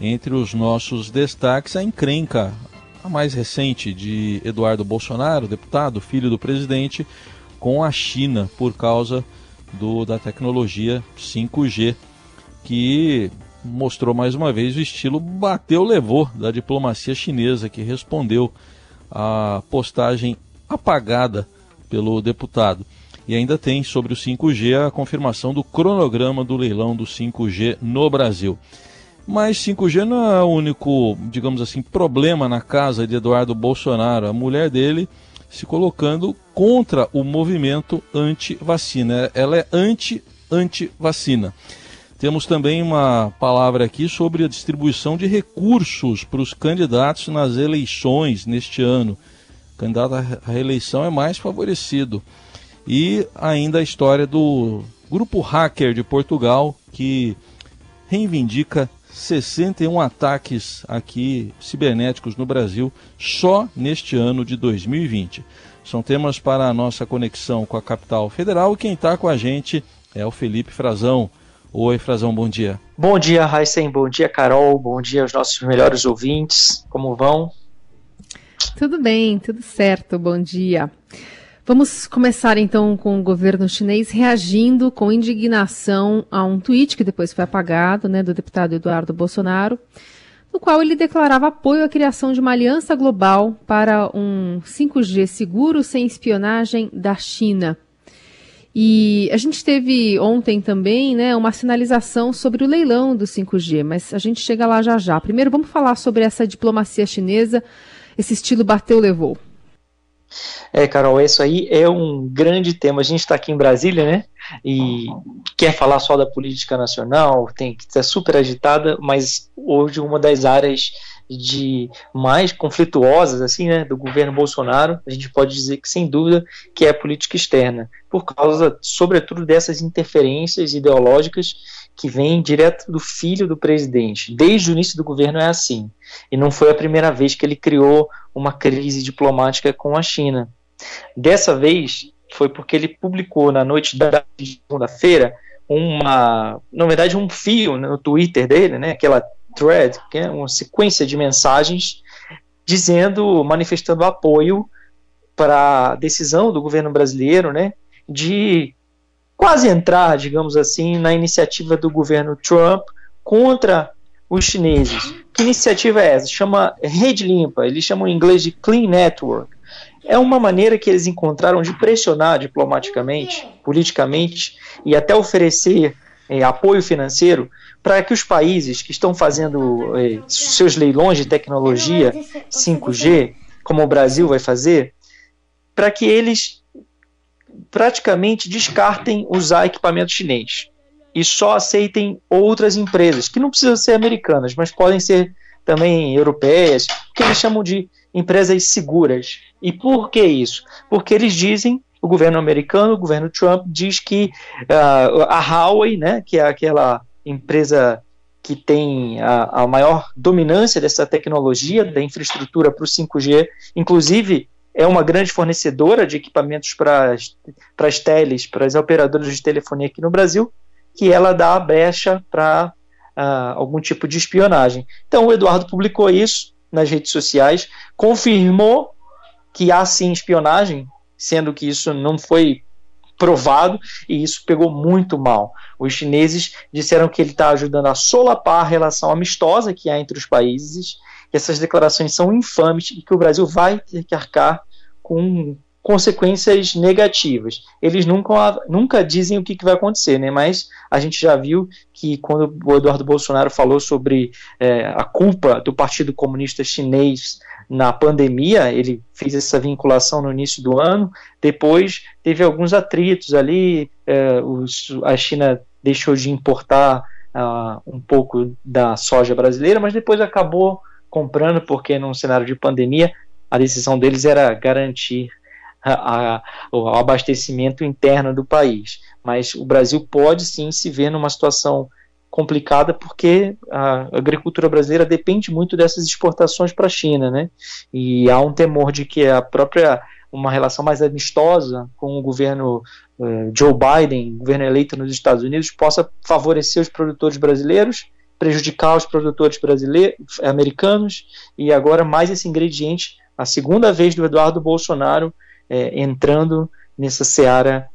Entre os nossos destaques, a encrenca, a mais recente, de Eduardo Bolsonaro, deputado, filho do presidente, com a China por causa do, da tecnologia 5G, que mostrou mais uma vez o estilo bateu levou da diplomacia chinesa que respondeu à postagem apagada pelo deputado. E ainda tem sobre o 5G a confirmação do cronograma do leilão do 5G no Brasil. Mas 5G não é o único, digamos assim, problema na casa de Eduardo Bolsonaro. A mulher dele se colocando contra o movimento anti-vacina. Ela é anti-anti-vacina. Temos também uma palavra aqui sobre a distribuição de recursos para os candidatos nas eleições neste ano. O candidato à reeleição é mais favorecido. E ainda a história do grupo hacker de Portugal que reivindica 61 ataques aqui cibernéticos no Brasil só neste ano de 2020. São temas para a nossa conexão com a capital federal e quem está com a gente é o Felipe Frazão. Oi, Frazão, bom dia. Bom dia, Heisen, bom dia, Carol, bom dia aos nossos melhores ouvintes, como vão? Tudo bem, tudo certo, bom dia. Vamos começar então com o governo chinês reagindo com indignação a um tweet que depois foi apagado, né, do deputado Eduardo Bolsonaro, no qual ele declarava apoio à criação de uma aliança global para um 5G seguro sem espionagem da China. E a gente teve ontem também né, uma sinalização sobre o leilão do 5G, mas a gente chega lá já já. Primeiro vamos falar sobre essa diplomacia chinesa, esse estilo bateu, levou. É, Carol, isso aí é um grande tema. A gente está aqui em Brasília, né? E quer falar só da política nacional, tem que ser super agitada, mas hoje uma das áreas de mais conflituosas assim, né, do governo Bolsonaro, a gente pode dizer que sem dúvida que é a política externa, por causa, sobretudo, dessas interferências ideológicas que vêm direto do filho do presidente. Desde o início do governo é assim, e não foi a primeira vez que ele criou uma crise diplomática com a China. Dessa vez foi porque ele publicou na noite da segunda-feira uma, na verdade, um fio no Twitter dele, né, aquela thread, que é uma sequência de mensagens dizendo, manifestando apoio para a decisão do governo brasileiro, né, de quase entrar, digamos assim, na iniciativa do governo Trump contra os chineses. Que iniciativa é essa? Chama Rede Limpa, eles chamam em inglês de Clean Network. É uma maneira que eles encontraram de pressionar diplomaticamente, politicamente e até oferecer é, apoio financeiro para que os países que estão fazendo é, seus leilões de tecnologia 5G, como o Brasil vai fazer, para que eles praticamente descartem usar equipamento chinês e só aceitem outras empresas, que não precisam ser americanas, mas podem ser também europeias, que eles chamam de empresas seguras. E por que isso? Porque eles dizem, o governo americano, o governo Trump, diz que uh, a Huawei, né, que é aquela empresa que tem a, a maior dominância dessa tecnologia, da infraestrutura para o 5G, inclusive é uma grande fornecedora de equipamentos para as teles, para as operadoras de telefonia aqui no Brasil, que ela dá a brecha para uh, algum tipo de espionagem. Então o Eduardo publicou isso nas redes sociais, confirmou que há sim espionagem, sendo que isso não foi provado e isso pegou muito mal. Os chineses disseram que ele está ajudando a solapar a relação amistosa que há entre os países, que essas declarações são infames e que o Brasil vai ter que arcar com consequências negativas. Eles nunca, nunca dizem o que, que vai acontecer, né? mas a gente já viu que quando o Eduardo Bolsonaro falou sobre é, a culpa do Partido Comunista Chinês na pandemia, ele fez essa vinculação no início do ano, depois teve alguns atritos ali, é, os, a China deixou de importar uh, um pouco da soja brasileira, mas depois acabou comprando, porque num cenário de pandemia a decisão deles era garantir a, a, o abastecimento interno do país. Mas o Brasil pode sim se ver numa situação complicada porque a agricultura brasileira depende muito dessas exportações para a China, né? E há um temor de que a própria uma relação mais amistosa com o governo uh, Joe Biden, governo eleito nos Estados Unidos, possa favorecer os produtores brasileiros prejudicar os produtores brasileiros, americanos, e agora mais esse ingrediente, a segunda vez do Eduardo Bolsonaro é, entrando nessa seara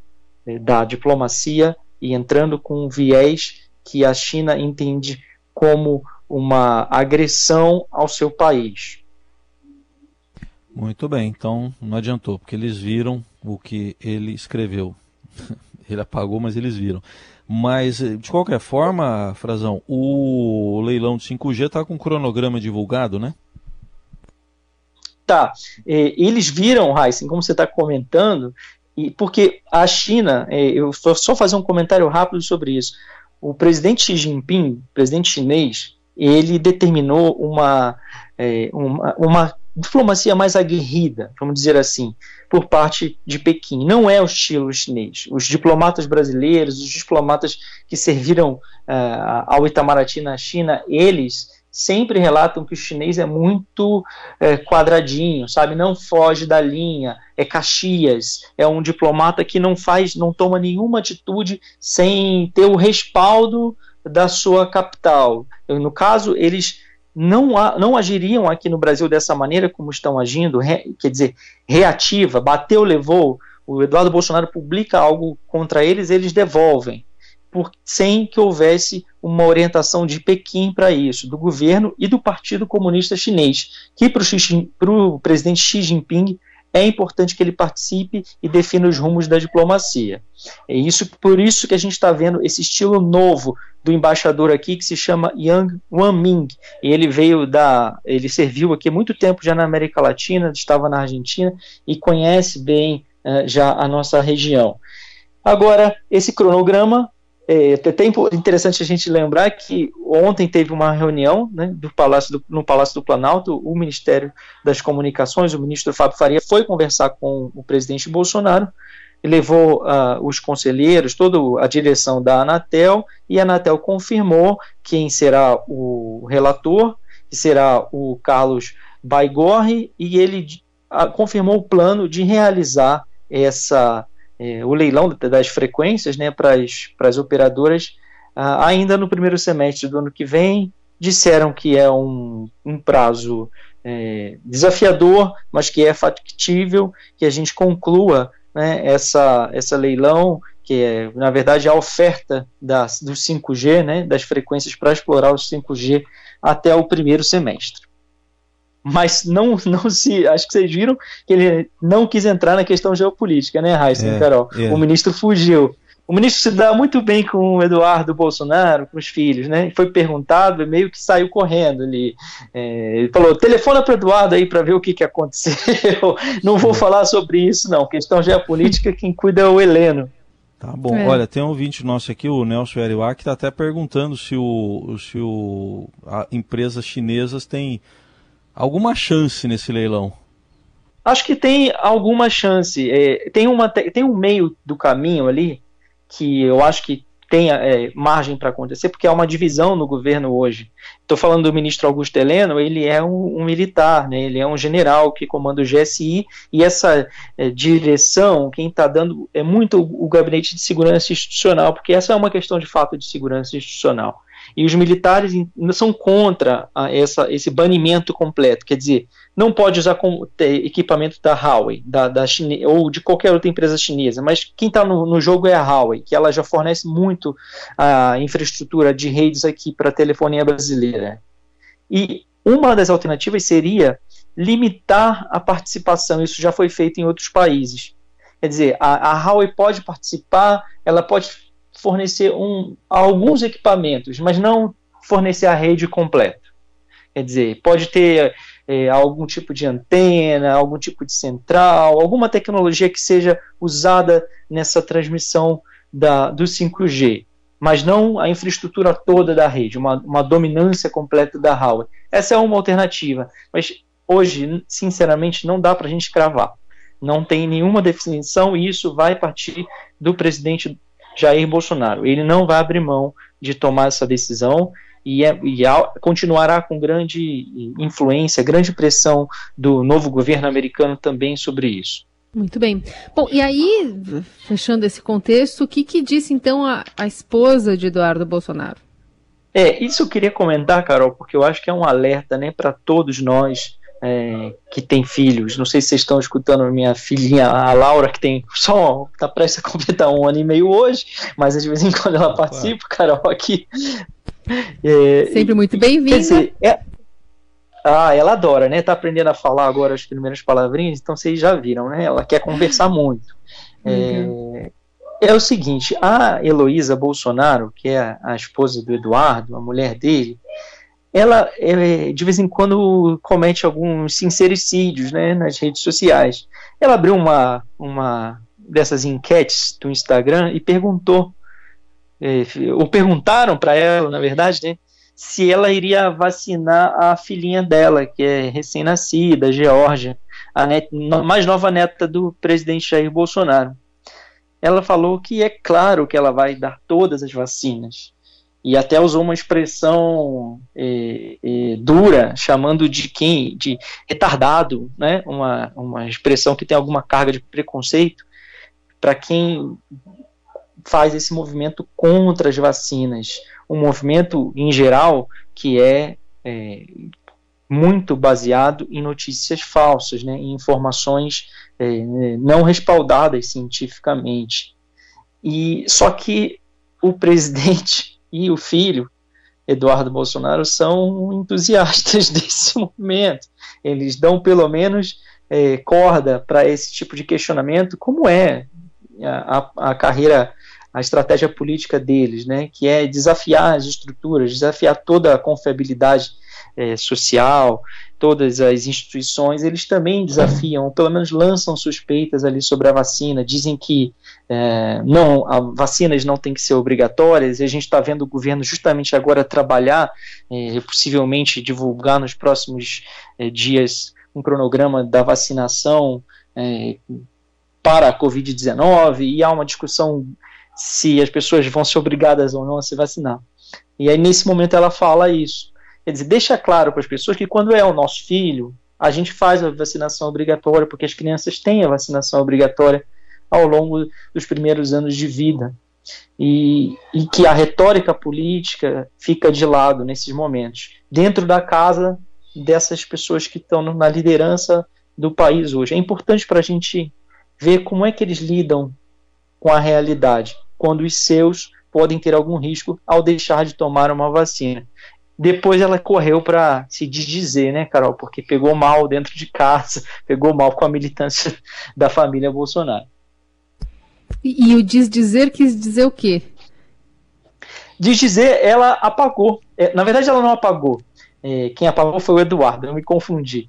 é, da diplomacia e entrando com um viés que a China entende como uma agressão ao seu país. Muito bem, então não adiantou, porque eles viram o que ele escreveu. ele apagou, mas eles viram. Mas, de qualquer forma, Frazão, o leilão de 5G está com o cronograma divulgado, né? Tá. É, eles viram, Heisen, como você está comentando, e porque a China, é, eu só fazer um comentário rápido sobre isso. O presidente Xi Jinping, presidente chinês, ele determinou uma, é, uma, uma diplomacia mais aguerrida, vamos dizer assim, por parte de Pequim. Não é o estilo chinês. Os diplomatas brasileiros, os diplomatas que serviram ao Itamaraty na China, eles sempre relatam que o chinês é muito é, quadradinho, sabe? Não foge da linha, é Caxias, é um diplomata que não faz, não toma nenhuma atitude sem ter o respaldo da sua capital. No caso, eles não, não agiriam aqui no Brasil dessa maneira como estão agindo, re, quer dizer, reativa, bateu, levou, o Eduardo Bolsonaro publica algo contra eles, eles devolvem, por, sem que houvesse uma orientação de Pequim para isso, do governo e do Partido Comunista Chinês, que para o presidente Xi Jinping é importante que ele participe e defina os rumos da diplomacia. É isso por isso que a gente está vendo esse estilo novo do embaixador aqui que se chama Yang Wanming. E ele veio da, ele serviu aqui muito tempo já na América Latina, estava na Argentina e conhece bem uh, já a nossa região. Agora, esse cronograma é até interessante a gente lembrar que ontem teve uma reunião né, do Palácio do, no Palácio do Planalto, o Ministério das Comunicações, o ministro Fábio Faria foi conversar com o presidente Bolsonaro, levou uh, os conselheiros, toda a direção da Anatel, e a Anatel confirmou quem será o relator, que será o Carlos Baigorre, e ele uh, confirmou o plano de realizar essa é, o leilão das frequências né, para as operadoras ah, ainda no primeiro semestre do ano que vem. Disseram que é um, um prazo é, desafiador, mas que é factível que a gente conclua né, essa, essa leilão, que é, na verdade, a oferta das, do 5G, né, das frequências para explorar o 5G até o primeiro semestre mas não, não se. Acho que vocês viram que ele não quis entrar na questão geopolítica, né, Raíssa é, Carol? É. O ministro fugiu. O ministro se dá muito bem com o Eduardo Bolsonaro, com os filhos, né? Foi perguntado e meio que saiu correndo ali. É, ele falou: telefona para o Eduardo aí para ver o que, que aconteceu. não vou falar sobre isso, não. Questão geopolítica, quem cuida é o Heleno. Tá bom. É. Olha, tem um ouvinte nosso aqui, o Nelson Eriwak, que está até perguntando se, o, se o, a, empresas chinesas têm alguma chance nesse leilão? Acho que tem alguma chance. É, tem, uma, tem um meio do caminho ali que eu acho que tem é, margem para acontecer, porque há uma divisão no governo hoje. Estou falando do ministro Augusto Heleno, ele é um, um, militar, né? ele é um general que comanda o GSI, e essa é, direção, quem está dando é muito o, o gabinete de segurança institucional, porque essa é uma questão de fato de segurança institucional. E os militares são contra essa, esse banimento completo, quer dizer, não pode usar equipamento da Huawei, da, da Chine, ou de qualquer outra empresa chinesa, mas quem está no, no, jogo é a Huawei, que ela já fornece muito a infraestrutura de redes aqui para a telefonia brasileira. E uma das alternativas seria limitar a participação, isso já foi feito em outros países. Quer dizer, a, a Huawei pode participar, ela pode fornecer um, alguns equipamentos, mas não fornecer a rede completa. Quer dizer, pode ter é, algum tipo de antena, algum tipo de central, alguma tecnologia que seja usada nessa transmissão da, do 5G, mas não a infraestrutura toda da rede, uma, uma dominância completa da Huawei. Essa é uma alternativa, mas hoje, sinceramente, não dá para a gente cravar. Não tem nenhuma definição e isso vai partir do presidente Jair Bolsonaro. Ele não vai abrir mão de tomar essa decisão e, é, e continuará com grande influência, grande pressão do novo governo americano também sobre isso. Muito bem. Bom, e aí, fechando esse contexto, o que, que disse então a, a esposa de Eduardo Bolsonaro? É, isso eu queria comentar, Carol, porque eu acho que é um alerta né, para todos nós é, que têm filhos. Não sei se vocês estão escutando minha filhinha, a Laura, que tem só está prestes a completar um ano e meio hoje, mas de vez em quando ela participa, Carol, aqui. É, Sempre muito bem-vinda. É, ah, ela adora, né? Tá aprendendo a falar agora as primeiras palavrinhas, então vocês já viram, né? Ela quer conversar muito. Uhum. É, é o seguinte, a Heloísa Bolsonaro, que é a esposa do Eduardo, a mulher dele, ela de vez em quando comete alguns sincericídios né, nas redes sociais. Ela abriu uma, uma dessas enquetes do Instagram e perguntou, é, ou perguntaram para ela, na verdade, né, se ela iria vacinar a filhinha dela, que é recém-nascida, Georgia, a net, mais nova neta do presidente Jair Bolsonaro ela falou que é claro que ela vai dar todas as vacinas. E até usou uma expressão é, é, dura, chamando de quem? De retardado, né? uma, uma expressão que tem alguma carga de preconceito para quem faz esse movimento contra as vacinas. Um movimento, em geral, que é, é muito baseado em notícias falsas, né, em informações não respaldadas cientificamente. E só que o presidente e o filho Eduardo Bolsonaro são entusiastas desse movimento. Eles dão pelo menos é, corda para esse tipo de questionamento, como é a, a, carreira a estratégia política deles, né, que é desafiar as estruturas, desafiar toda a confiabilidade é, social, todas as instituições, eles também desafiam, pelo menos lançam suspeitas ali sobre a vacina, dizem que é, não, a, vacinas não têm que ser obrigatórias, e a gente está vendo o governo justamente agora trabalhar, é, possivelmente divulgar nos próximos é, dias um cronograma da vacinação é, para a Covid-19, e há uma discussão se as pessoas vão ser obrigadas ou não a se vacinar. E aí, nesse momento, ela fala isso. Quer dizer, deixa claro para as pessoas que quando é o nosso filho, a gente faz a vacinação obrigatória, porque as crianças têm a vacinação obrigatória ao longo dos primeiros anos de vida. E, e que a retórica política fica de lado nesses momentos, dentro da casa dessas pessoas que estão na liderança do país hoje. É importante para a gente ver como é que eles lidam com a realidade, quando os seus podem ter algum risco ao deixar de tomar uma vacina. Depois ela correu para se desdizer, né, Carol? Porque pegou mal dentro de casa, pegou mal com a militância da família Bolsonaro. E, e o desdizer quis dizer o quê? Desdizer, ela apagou. É, na verdade, ela não apagou. É, quem apagou foi o Eduardo, eu me confundi.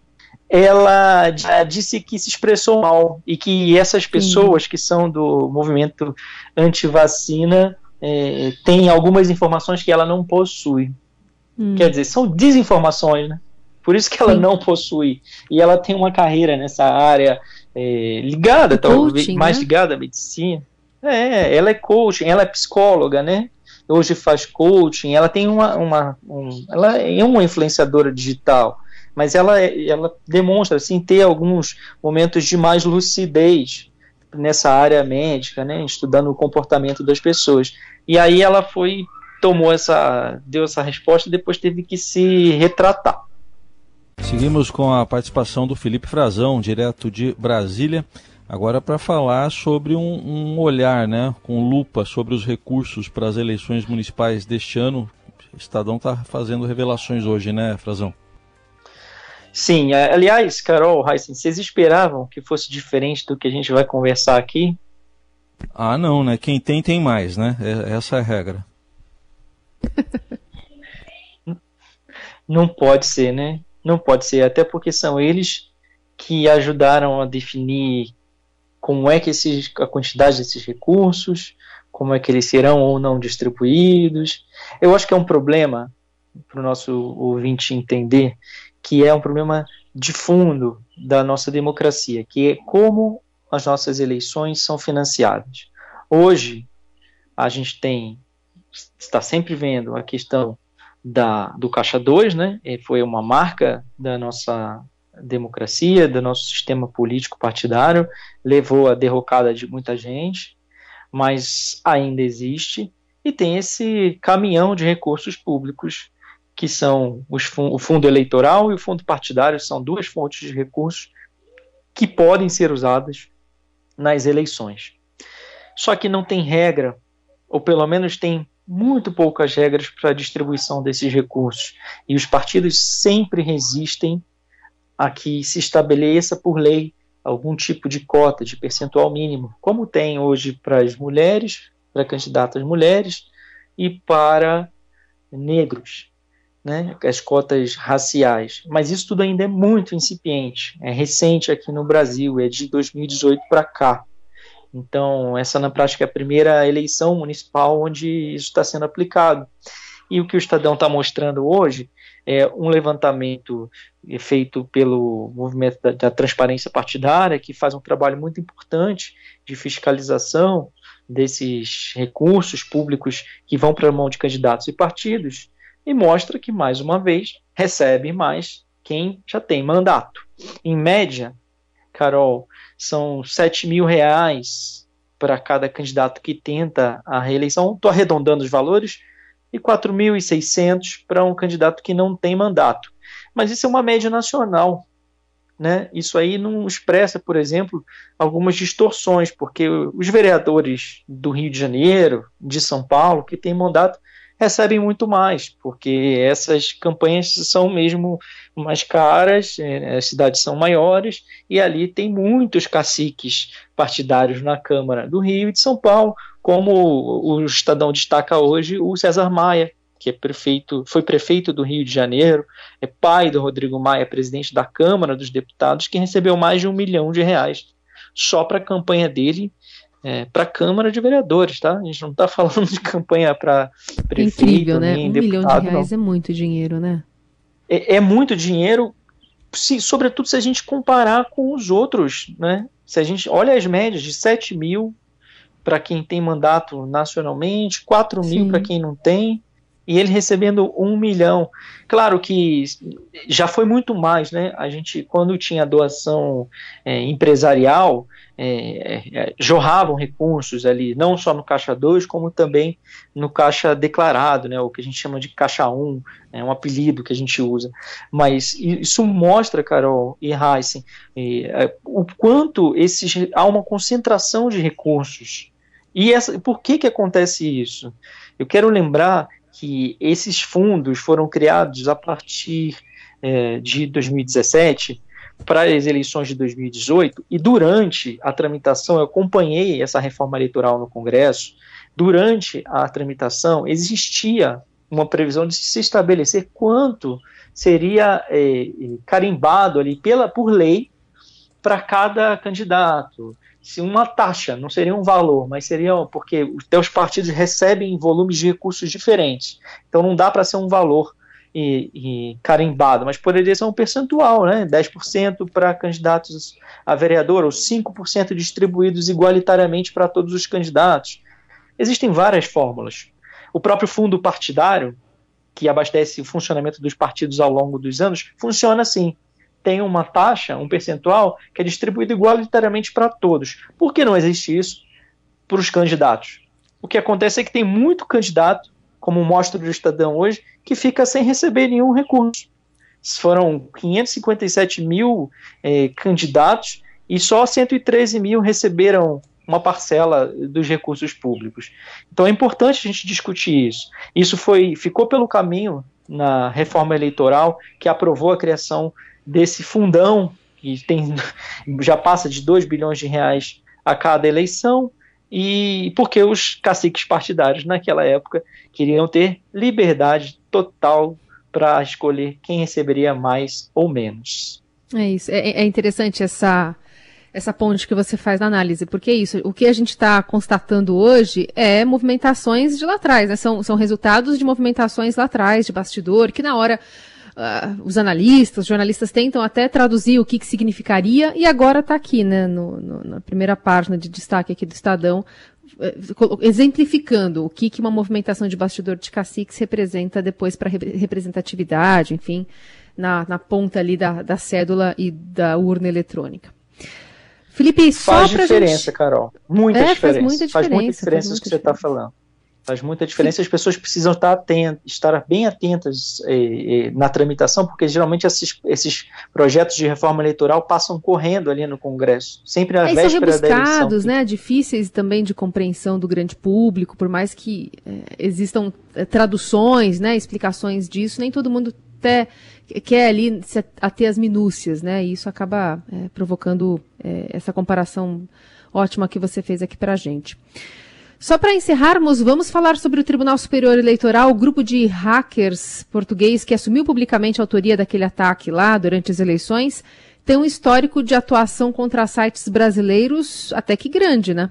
Ela disse que se expressou mal e que essas pessoas Sim. que são do movimento anti-vacina é, têm algumas informações que ela não possui. Hum. Quer dizer, são desinformações, né? Por isso que ela Sim. não possui. E ela tem uma carreira nessa área é, ligada, talvez mais né? ligada à medicina. É, ela é coaching, ela é psicóloga, né? Hoje faz coaching, ela tem uma, uma um, ela é uma influenciadora digital, mas ela, ela demonstra assim ter alguns momentos de mais lucidez nessa área médica, né, estudando o comportamento das pessoas. E aí ela foi tomou essa, deu essa resposta e depois teve que se retratar. Seguimos com a participação do Felipe Frazão, direto de Brasília, agora para falar sobre um, um, olhar, né, com lupa sobre os recursos para as eleições municipais deste ano. O Estadão está fazendo revelações hoje, né, Frazão? Sim, é, aliás, Carol, Heisen, vocês esperavam que fosse diferente do que a gente vai conversar aqui? Ah, não, né? Quem tem, tem mais, né? É, essa é a regra. Não pode ser, né? Não pode ser, até porque são eles que ajudaram a definir como é que esses, a quantidade desses recursos, como é que eles serão ou não distribuídos. Eu acho que é um problema para o nosso ouvinte entender que é um problema de fundo da nossa democracia, que é como as nossas eleições são financiadas. Hoje, a gente tem está sempre vendo a questão da, do Caixa 2, né? E foi uma marca da nossa democracia, do nosso sistema político partidário, levou à derrocada de muita gente, mas ainda existe. e tem esse caminhão de recursos públicos que são os, o fundo eleitoral e o fundo partidário, são duas fontes de recursos que podem ser usadas nas eleições. Só que não tem regra, ou pelo menos tem muito poucas regras para a distribuição desses recursos. E os partidos sempre resistem a que se estabeleça por lei algum tipo de cota, de percentual mínimo, como tem hoje para as mulheres, para candidatas mulheres e para negros né, as cotas raciais. Mas isso tudo ainda é muito incipiente, é recente aqui no Brasil, é de 2018 para cá. Então, essa na prática é a primeira eleição municipal onde isso está sendo aplicado. E o que o Estadão está mostrando hoje é um levantamento feito pelo movimento da, da, transparência partidária, que faz um trabalho muito importante de fiscalização desses recursos públicos que vão para a mão de candidatos e partidos, e mostra que, mais uma vez, recebe mais quem já tem mandato. Em média, Carol, são 7 mil reais para cada candidato que tenta a reeleição. Estou arredondando os valores. E 4.600 para um candidato que não tem mandato. Mas isso é uma média nacional. Né? Isso aí não expressa, por exemplo, algumas distorções, porque os vereadores do Rio de Janeiro, de São Paulo, que têm mandato, recebem muito mais, porque essas campanhas são mesmo mais caras, é, as cidades são maiores, e ali tem muitos caciques partidários na Câmara do Rio e de São Paulo, como o Estadão destaca hoje o César Maia, que é prefeito, foi prefeito do Rio de Janeiro, é pai do Rodrigo Maia, presidente da Câmara dos Deputados, que recebeu mais de um milhão de reais só para a campanha dele é, para a Câmara de Vereadores, tá? A gente não está falando de campanha para prefeito, Incrível, né? Um milhão de reais não. é muito dinheiro, né? É, é, muito dinheiro, se, sobretudo se a gente comparar com os outros, né? Se a gente olha as médias de 7 mil para quem tem mandato nacionalmente, 4 mil para quem não tem, e ele recebendo um milhão. Claro que já foi muito mais, né? A gente, quando tinha doação é, empresarial, é, é, jorravam recursos ali, não só no caixa 2, como também no caixa declarado, né? O que a gente chama de caixa 1, um, é um apelido que a gente usa. Mas isso mostra, Carol e Heisen, é, o quanto esses, há uma concentração de recursos. E essa, por que, que acontece isso? Eu quero lembrar que esses fundos foram criados a partir é, de 2017 para as eleições de 2018 e durante a tramitação eu acompanhei essa reforma eleitoral no Congresso. Durante a tramitação existia uma previsão de se estabelecer quanto seria é, carimbado ali pela por lei para cada candidato se uma taxa, não seria um valor, mas seria porque os partidos recebem volumes de recursos diferentes. Então não dá para ser um valor e, e, carimbado, mas poderia ser um percentual, né? 10% para candidatos a vereador ou 5% distribuídos igualitariamente para todos os candidatos. Existem várias fórmulas. O próprio fundo partidário, que abastece o funcionamento dos partidos ao longo dos anos, funciona assim tem uma taxa, um percentual, que é distribuído igualitariamente para todos. Por que não existe isso para os candidatos? O que acontece é que tem muito candidato, como mostra o Estadão hoje, que fica sem receber nenhum recurso. Foram 557 mil eh, candidatos e só 113 mil receberam uma parcela dos recursos públicos. Então é importante a gente discutir isso. Isso foi ficou pelo caminho na reforma eleitoral que aprovou a criação desse fundão, que tem, já passa de 2 bilhões de reais a cada eleição, e porque os caciques partidários naquela época queriam ter liberdade total para escolher quem receberia mais ou menos. É isso. É, é, interessante essa essa ponte que você faz na análise, porque é isso. O que a gente está constatando hoje é movimentações de lá atrás, né? são, são resultados de movimentações lá atrás, de bastidor, que na hora uh, os analistas, os jornalistas tentam até traduzir o que, que significaria, e agora está aqui, né, no, no, na primeira página de destaque aqui do Estadão, eh, exemplificando o que, que uma movimentação de bastidor de caciques representa depois para representatividade, enfim, na, na ponta ali da, da cédula e da urna eletrônica. Felipe, só faz diferença, gente... Carol. Muita é, diferença. Faz muita diferença. Faz muita diferença, faz muita isso que você está falando. Faz muita diferença. As pessoas precisam estar, atentas, estar bem atentas eh, eh, na tramitação, porque geralmente esses, esses, projetos de reforma eleitoral passam correndo ali no Congresso, sempre à é, véspera são da eleição. né? Difíceis também de compreensão do grande público, por mais que eh, existam eh, traduções, né? Explicações disso, nem todo mundo até quer ali se ater as minúcias, né? E isso acaba eh, provocando essa comparação ótima que você fez aqui para a gente. Só para encerrarmos, vamos falar sobre o Tribunal Superior Eleitoral, o grupo de hackers português que assumiu publicamente a autoria daquele ataque lá durante as eleições, tem um histórico de atuação contra sites brasileiros até que grande, né?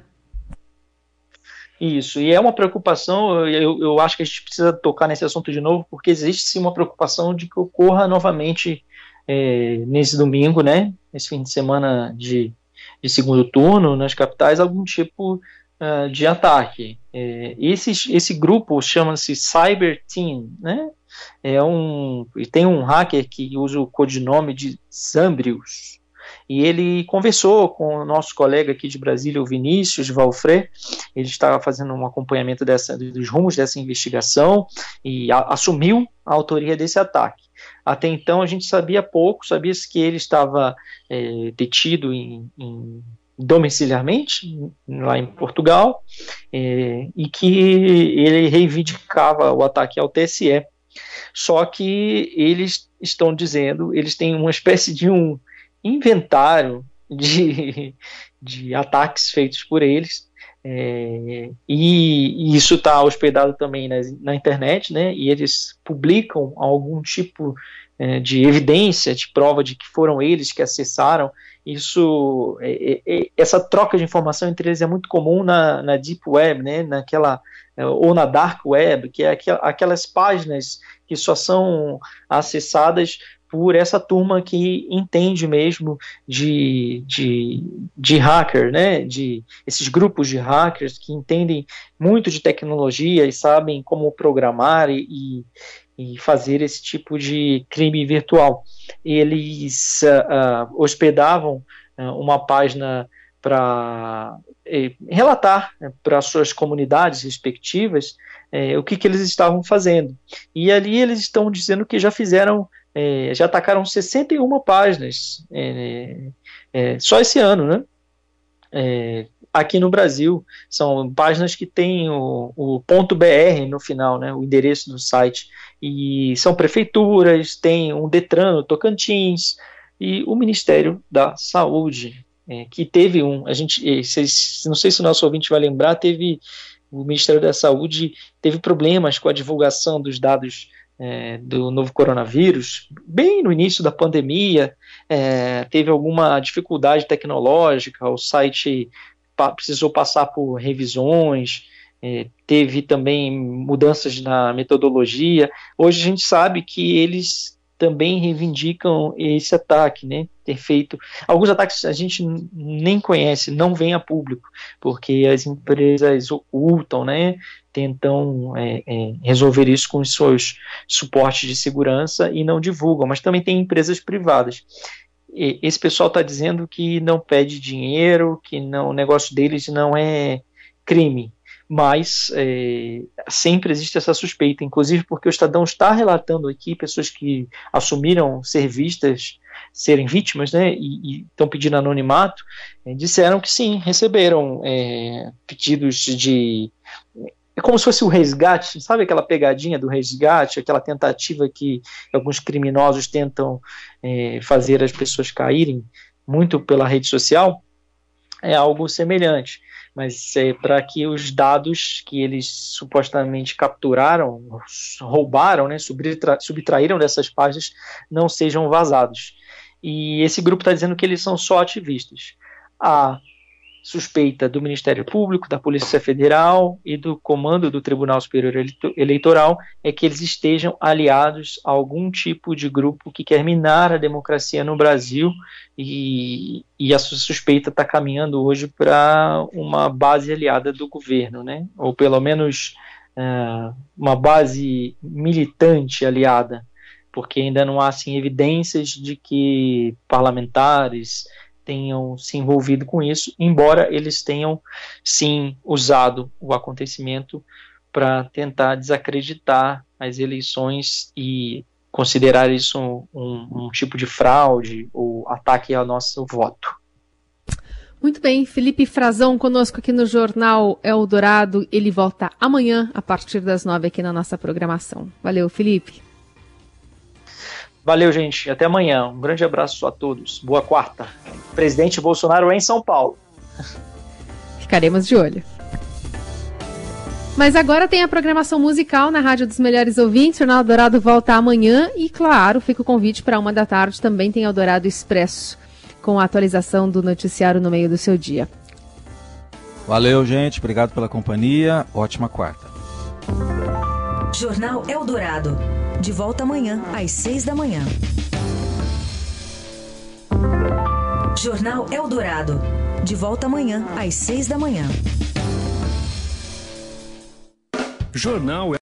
Isso, e é uma preocupação, eu, eu acho que a gente precisa tocar nesse assunto de novo, porque existe sim uma preocupação de que ocorra novamente é, nesse domingo, né, esse fim de semana de, de segundo turno nas capitais, algum tipo uh, de ataque. É, esse, esse grupo chama-se Cyber Team, né? É um, e tem um hacker que usa o codinome de Zambrius. E ele conversou com o nosso colega aqui de Brasília, o Vinícius Valfré. Ele estava fazendo um acompanhamento dessa, dos rumos dessa investigação e a, assumiu a autoria desse ataque. Até então a gente sabia pouco, sabia-se que ele estava é, detido em, em domiciliarmente lá em Portugal é, e que ele reivindicava o ataque ao TSE. Só que eles estão dizendo, eles têm uma espécie de um inventário de, de ataques feitos por eles. É, e, e, isso está hospedado também na, na, internet, né? E eles publicam algum tipo é, de evidência, de prova de que foram eles que acessaram isso, é, é, é, essa troca de informação entre eles é muito comum na, na deep web, né, naquela é, ou na dark web, que é aquelas páginas que só são acessadas por essa turma que entende mesmo de, de, de hacker, né, de esses grupos de hackers que entendem muito de tecnologia e sabem como programar e, e fazer esse tipo de crime virtual. Eles uh, uh, hospedavam uh, uma página para eh, relatar né, para suas comunidades respectivas eh, o que, que eles estavam fazendo. E ali eles estão dizendo que já fizeram, eh, já atacaram 61 páginas só esse ano, né? Aqui no Brasil. São páginas que têm o, o, .br no final, né, o endereço do site. E são prefeituras, tem um Detran, o Tocantins, e o Ministério da Saúde, é, que teve um, a gente, vocês, não sei se o nosso ouvinte vai lembrar, teve o Ministério da Saúde teve problemas com a divulgação dos dados é, do novo coronavírus, bem no início da pandemia, é, teve alguma dificuldade tecnológica, o site precisou passar por revisões, é, teve também mudanças na metodologia. Hoje a gente sabe que eles também reivindicam esse ataque, né? Ter feito alguns ataques a gente nem conhece, não vem a público, porque as empresas ocultam, né? Tentam é, é, resolver isso com os seus suportes de segurança e não divulgam. Mas também tem empresas privadas esse pessoal está dizendo que não pede dinheiro, que não, o negócio deles não é crime. Mas é, sempre existe essa suspeita, inclusive porque o Estadão está relatando aqui pessoas que assumiram ser vistas, serem vítimas, né, e estão pedindo anonimato, é, disseram que sim, receberam é, pedidos de é como se fosse o resgate, sabe aquela pegadinha do resgate, aquela tentativa que alguns criminosos tentam é, fazer as pessoas caírem muito pela rede social? É algo semelhante, mas é para que os dados que eles supostamente capturaram, roubaram, né, subtra subtraíram dessas páginas, não sejam vazados. E esse grupo está dizendo que eles são só ativistas. A suspeita do Ministério Público, da Polícia Federal e do comando do Tribunal Superior Eleitoral é que eles estejam aliados a algum tipo de grupo que quer minar a democracia no Brasil e, e a suspeita está caminhando hoje para uma base aliada do governo, né? ou pelo menos uh, uma base militante aliada, porque ainda não há assim, evidências de que parlamentares tenham se envolvido com isso, embora eles tenham sim usado o acontecimento para tentar desacreditar as eleições e considerar isso um, um, um tipo de fraude ou ataque ao nosso voto. Muito bem, Felipe Frazão conosco aqui no Jornal Eldorado. Ele volta amanhã, a partir das nove, aqui na nossa programação. Valeu, Felipe. Valeu, gente. Até amanhã. Um grande abraço a todos. Boa quarta. Presidente Bolsonaro é em São Paulo. Ficaremos de olho. Mas agora tem a programação musical na Rádio dos Melhores Ouvintes. O Jornal Dourado volta amanhã e, claro, fica o convite para uma da tarde. Também tem Eldorado Expresso, com a atualização do noticiário no meio do seu dia. Valeu, gente. Obrigado pela companhia. Ótima quarta. Jornal Eldorado. De volta amanhã, às seis da manhã. Jornal Eldorado. De volta amanhã, às seis da manhã. Jornal